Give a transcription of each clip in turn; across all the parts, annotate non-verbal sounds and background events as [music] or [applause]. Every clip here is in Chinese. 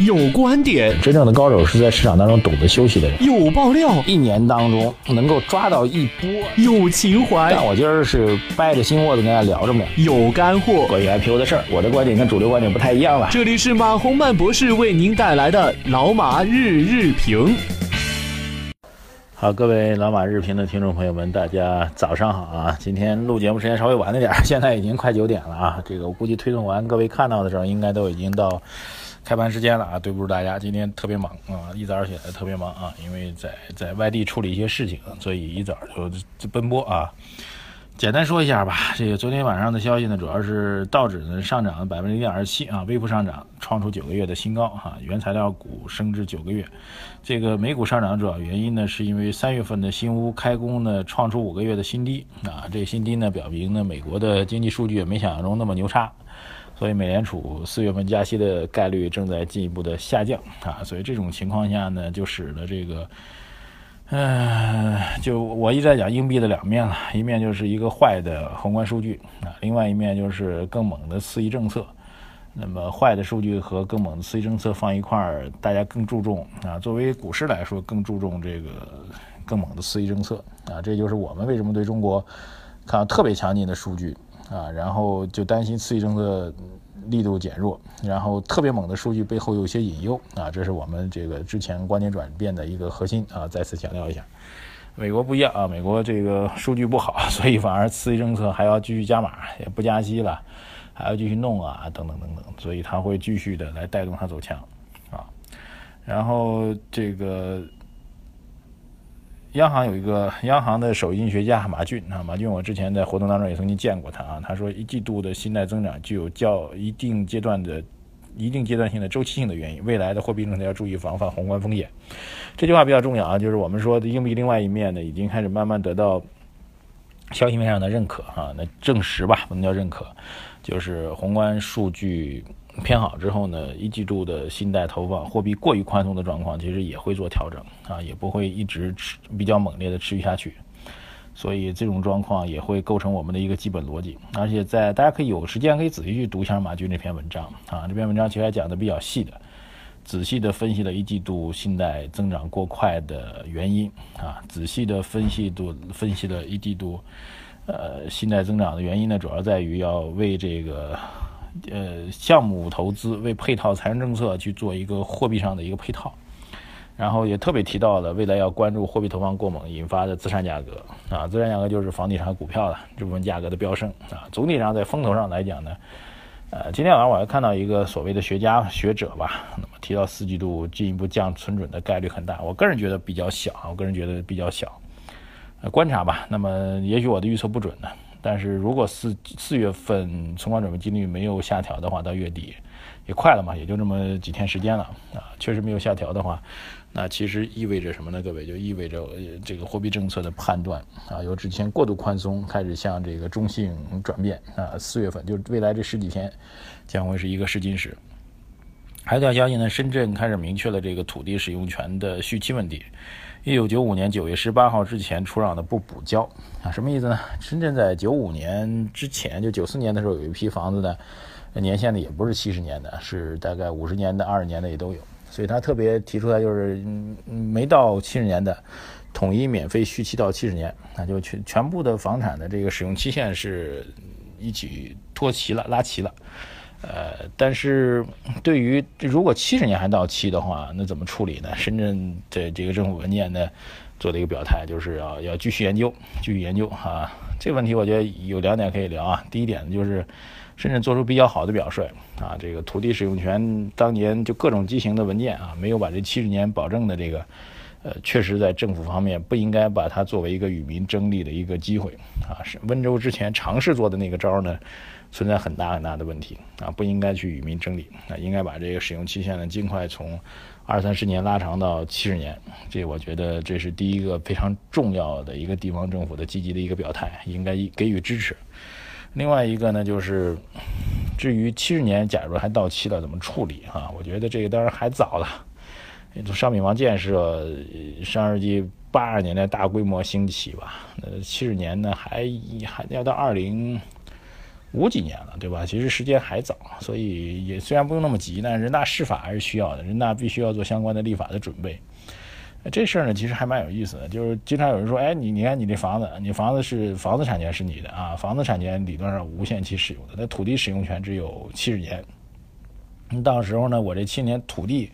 有观点，真正的高手是在市场当中懂得休息的人。有爆料，一年当中能够抓到一波。有情怀，但我今儿是掰着心窝子跟大家聊着呢。有干货，关于 IPO 的事儿，我的观点跟主流观点不太一样了。这里是马洪曼博士为您带来的老马日日评。好，各位老马日评的听众朋友们，大家早上好啊！今天录节目时间稍微晚了点，[laughs] 现在已经快九点了啊。这个我估计推送完，各位看到的时候，应该都已经到。开盘时间了啊，对不住大家，今天特别忙啊，一早起来特别忙啊，因为在在外地处理一些事情，所以一早就奔波啊。简单说一下吧，这个昨天晚上的消息呢，主要是道指呢上涨了百分之零点二七啊，微幅上涨，创出九个月的新高哈，原材料股升至九个月。这个美股上涨主要原因呢，是因为三月份的新屋开工呢创出五个月的新低啊，这新低呢表明呢美国的经济数据也没想象中那么牛叉。所以美联储四月份加息的概率正在进一步的下降啊，所以这种情况下呢，就使得这个，嗯，就我一直在讲硬币的两面了，一面就是一个坏的宏观数据啊，另外一面就是更猛的刺激政策。那么坏的数据和更猛的刺激政策放一块儿，大家更注重啊，作为股市来说更注重这个更猛的刺激政策啊，这就是我们为什么对中国看到特别强劲的数据。啊，然后就担心刺激政策力度减弱，然后特别猛的数据背后有些隐忧啊，这是我们这个之前观点转变的一个核心啊，再次强调一下。美国不一样啊，美国这个数据不好，[laughs] 所以反而刺激政策还要继续加码，也不加息了，还要继续弄啊，等等等等，所以它会继续的来带动它走强啊，然后这个。央行有一个央行的首席经济学家马骏啊，马骏我之前在活动当中也曾经见过他啊。他说一季度的信贷增长具有较一定阶段的、一定阶段性的周期性的原因，未来的货币政策要注意防范宏观风险。这句话比较重要啊，就是我们说的硬币另外一面呢，已经开始慢慢得到消息面上的认可啊，那证实吧，不能叫认可，就是宏观数据。偏好之后呢，一季度的信贷投放货币过于宽松的状况，其实也会做调整啊，也不会一直持比较猛烈的持续下去，所以这种状况也会构成我们的一个基本逻辑。而且在大家可以有时间可以仔细去读一下马军这篇文章啊，这篇文章其实还讲的比较细的，仔细的分析了一季度信贷增长过快的原因啊，仔细的分析度分析了一季度呃信贷增长的原因呢，主要在于要为这个。呃，项目投资为配套财政政策去做一个货币上的一个配套，然后也特别提到了未来要关注货币投放过猛引发的资产价格啊，资产价格就是房地产、股票的这部分价格的飙升啊。总体上在风头上来讲呢，呃，今天晚上我还看到一个所谓的学家学者吧，那么提到四季度进一步降存准的概率很大，我个人觉得比较小，我个人觉得比较小，呃，观察吧。那么也许我的预测不准呢。但是如果四四月份存款准备金率没有下调的话，到月底也快了嘛，也就这么几天时间了啊，确实没有下调的话，那其实意味着什么呢？各位，就意味着这个货币政策的判断啊，由之前过度宽松开始向这个中性转变啊，四月份就是未来这十几天将会是一个试金石。还有条消息呢，深圳开始明确了这个土地使用权的续期问题。一九九五年九月十八号之前出让的不补交啊，什么意思呢？深圳在九五年之前，就九四年的时候有一批房子呢，年限呢也不是七十年的，是大概五十年的、二十年的也都有，所以他特别提出来就是没到七十年的，统一免费续期到七十年，那就全全部的房产的这个使用期限是一起拖齐了、拉齐了。呃，但是对于如果七十年还到期的话，那怎么处理呢？深圳的这个政府文件呢，做了一个表态，就是要要继续研究，继续研究啊。这个问题我觉得有两点可以聊啊。第一点呢，就是深圳做出比较好的表率啊，这个土地使用权当年就各种机型的文件啊，没有把这七十年保证的这个，呃，确实在政府方面不应该把它作为一个与民争利的一个机会啊。是温州之前尝试做的那个招呢？存在很大很大的问题啊，不应该去与民争利啊，应该把这个使用期限呢尽快从二三十年拉长到七十年。这我觉得这是第一个非常重要的一个地方政府的积极的一个表态，应该给予支持。另外一个呢，就是至于七十年假如还到期了怎么处理啊？我觉得这个当然还早了。商品房建设上世纪八十年代大规模兴起吧，呃，七十年呢还还要到二零。五几年了，对吧？其实时间还早，所以也虽然不用那么急，但人大释法还是需要的，人大必须要做相关的立法的准备。这事儿呢，其实还蛮有意思的，就是经常有人说，哎，你你看你这房子，你房子是房子产权是你的啊，房子产权理论上无限期使用的，那土地使用权只有七十年。到时候呢，我这七年土地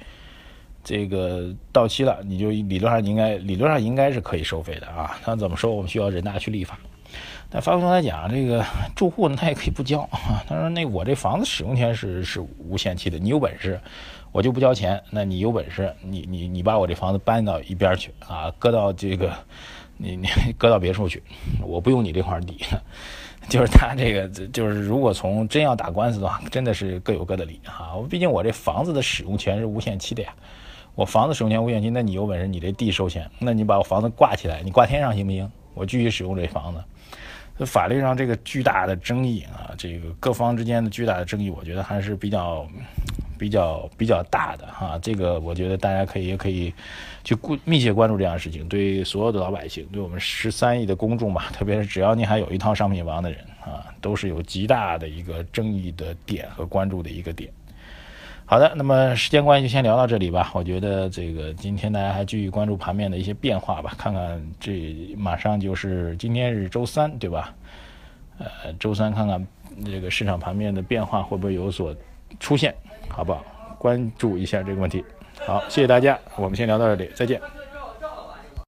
这个到期了，你就理论上应该理论上应该是可以收费的啊。[laughs] 他怎么收，我们需要人大去立法。但发过来讲，这个住户呢，他也可以不交。[laughs] 他说，那我这房子使用权是是无限期的，你有本事。我就不交钱，那你有本事，你你你把我这房子搬到一边去啊，搁到这个，你你 [laughs] 搁到别处去，我不用你这块地，就是他这个就是如果从真要打官司的话，真的是各有各的理啊。毕竟我这房子的使用权是无限期的呀，我房子使用权无限期，那你有本事你这地收钱，那你把我房子挂起来，你挂天上行不行？我继续使用这房子。法律上这个巨大的争议啊，这个各方之间的巨大的争议，我觉得还是比较。比较比较大的哈，这个我觉得大家可以也可以去关密切关注这样的事情，对所有的老百姓，对我们十三亿的公众吧，特别是只要你还有一套商品房的人啊，都是有极大的一个争议的点和关注的一个点。好的，那么时间关系就先聊到这里吧。我觉得这个今天大家还继续关注盘面的一些变化吧，看看这马上就是今天是周三对吧？呃，周三看看这个市场盘面的变化会不会有所出现。好不好？关注一下这个问题。好，谢谢大家，我们先聊到这里，再见。